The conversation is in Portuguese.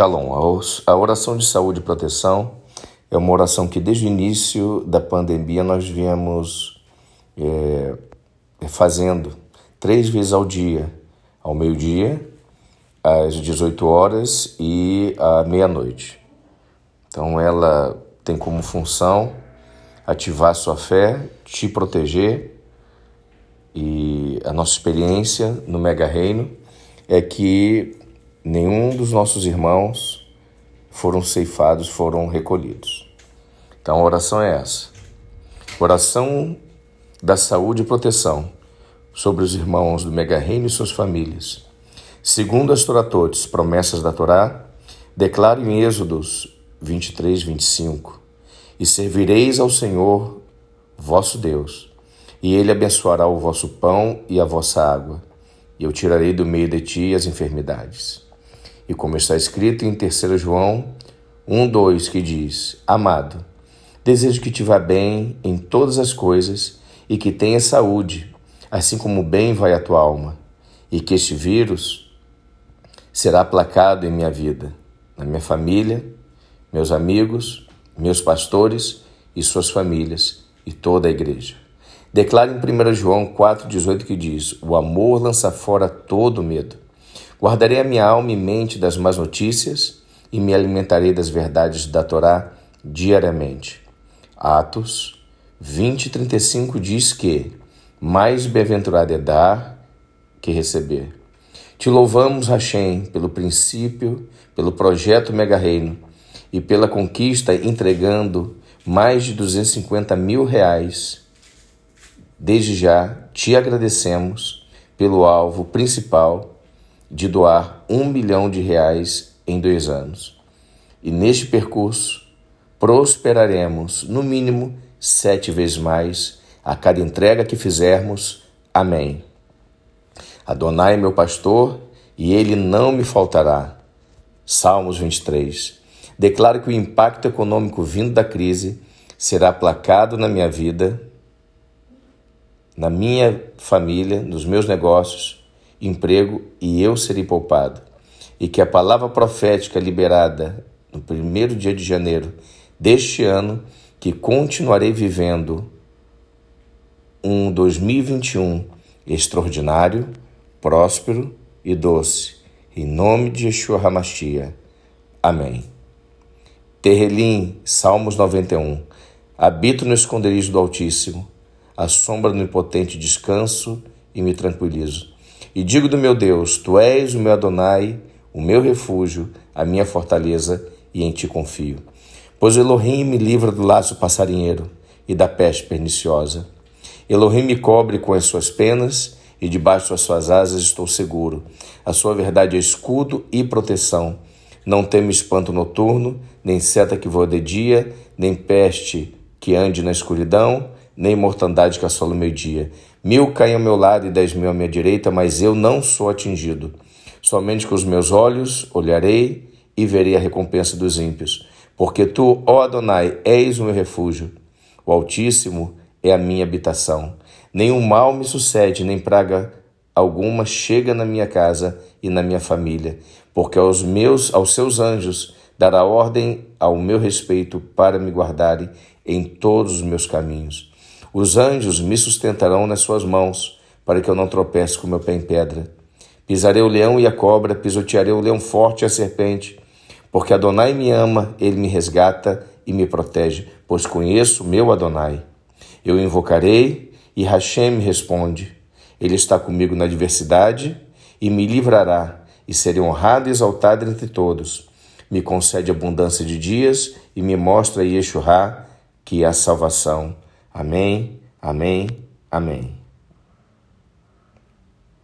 Shalom. A oração de saúde e proteção é uma oração que desde o início da pandemia nós viemos é, fazendo três vezes ao dia, ao meio-dia, às 18 horas e à meia-noite. Então ela tem como função ativar sua fé, te proteger e a nossa experiência no Mega Reino é que nenhum dos nossos irmãos foram ceifados, foram recolhidos. Então a oração é essa. Oração da saúde e proteção sobre os irmãos do Mega Reino e suas famílias. Segundo as Toratotes, promessas da Torá, declaro em Êxodos 23, 25: E servireis ao Senhor vosso Deus, e ele abençoará o vosso pão e a vossa água, e eu tirarei do meio de ti as enfermidades. E como está escrito em 3 João 1, 2, que diz: Amado, desejo que te vá bem em todas as coisas e que tenha saúde, assim como bem vai a tua alma, e que este vírus será aplacado em minha vida, na minha família, meus amigos, meus pastores e suas famílias e toda a igreja. Declara em 1 João 4,18 que diz: O amor lança fora todo medo. Guardarei a minha alma e mente das más notícias e me alimentarei das verdades da Torá diariamente. Atos 20, 35 diz que mais bem-aventurado é dar que receber. Te louvamos, Hashem, pelo princípio, pelo projeto Mega Reino e pela conquista entregando mais de 250 mil reais. Desde já te agradecemos pelo alvo principal de doar um milhão de reais em dois anos. E neste percurso, prosperaremos no mínimo sete vezes mais a cada entrega que fizermos. Amém. Adonai é meu pastor e ele não me faltará. Salmos 23. Declaro que o impacto econômico vindo da crise será aplacado na minha vida, na minha família, nos meus negócios emprego e eu serei poupado. E que a palavra profética liberada no primeiro dia de janeiro deste ano, que continuarei vivendo um 2021 extraordinário, próspero e doce. Em nome de Yeshua Hamashia. Amém. Terrelim, Salmos 91. Habito no esconderijo do Altíssimo, a sombra no impotente descanso e me tranquilizo. E digo do meu Deus: Tu és o meu Adonai, o meu refúgio, a minha fortaleza, e em ti confio. Pois Elohim me livra do laço passarinheiro e da peste perniciosa. Elohim me cobre com as suas penas, e debaixo das suas asas estou seguro. A sua verdade é escudo e proteção. Não temo espanto noturno, nem seta que voa de dia, nem peste que ande na escuridão, nem mortandade que assola o meio-dia. Mil caem ao meu lado e dez mil à minha direita, mas eu não sou atingido. Somente com os meus olhos olharei e verei a recompensa dos ímpios. Porque tu, ó Adonai, és o meu refúgio. O Altíssimo é a minha habitação. Nenhum mal me sucede, nem praga alguma chega na minha casa e na minha família, porque aos meus, aos seus anjos dará ordem ao meu respeito para me guardarem em todos os meus caminhos. Os anjos me sustentarão nas suas mãos, para que eu não tropece com meu pé em pedra. Pisarei o leão e a cobra, pisotearei o leão forte e a serpente, porque Adonai me ama, ele me resgata e me protege, pois conheço meu Adonai. Eu invocarei e Hashem me responde. Ele está comigo na adversidade e me livrará, e serei honrado e exaltado entre todos. Me concede abundância de dias e me mostra Yeshua, que é a salvação. Amém, amém, amém.